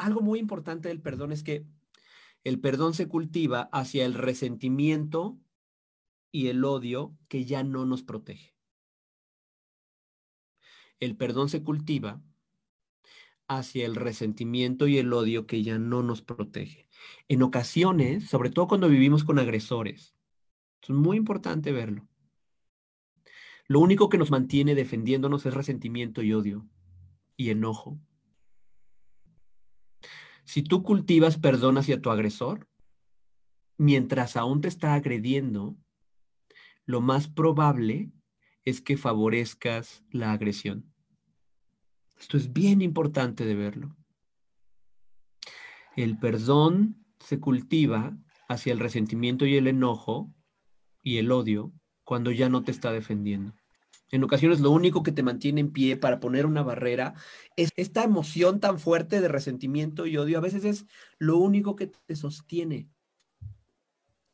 algo muy importante del perdón es que el perdón se cultiva hacia el resentimiento y el odio que ya no nos protege. El perdón se cultiva hacia el resentimiento y el odio que ya no nos protege. En ocasiones, sobre todo cuando vivimos con agresores, es muy importante verlo. Lo único que nos mantiene defendiéndonos es resentimiento y odio y enojo. Si tú cultivas perdón hacia tu agresor, mientras aún te está agrediendo, lo más probable es que favorezcas la agresión. Esto es bien importante de verlo. El perdón se cultiva hacia el resentimiento y el enojo y el odio cuando ya no te está defendiendo. En ocasiones lo único que te mantiene en pie para poner una barrera es esta emoción tan fuerte de resentimiento y odio. A veces es lo único que te sostiene.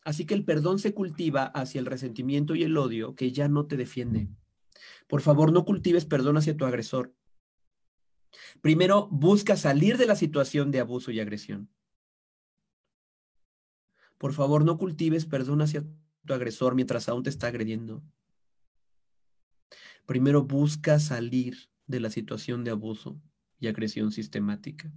Así que el perdón se cultiva hacia el resentimiento y el odio que ya no te defiende. Por favor, no cultives perdón hacia tu agresor. Primero, busca salir de la situación de abuso y agresión. Por favor, no cultives perdón hacia tu agresor mientras aún te está agrediendo. Primero busca salir de la situación de abuso y agresión sistemática.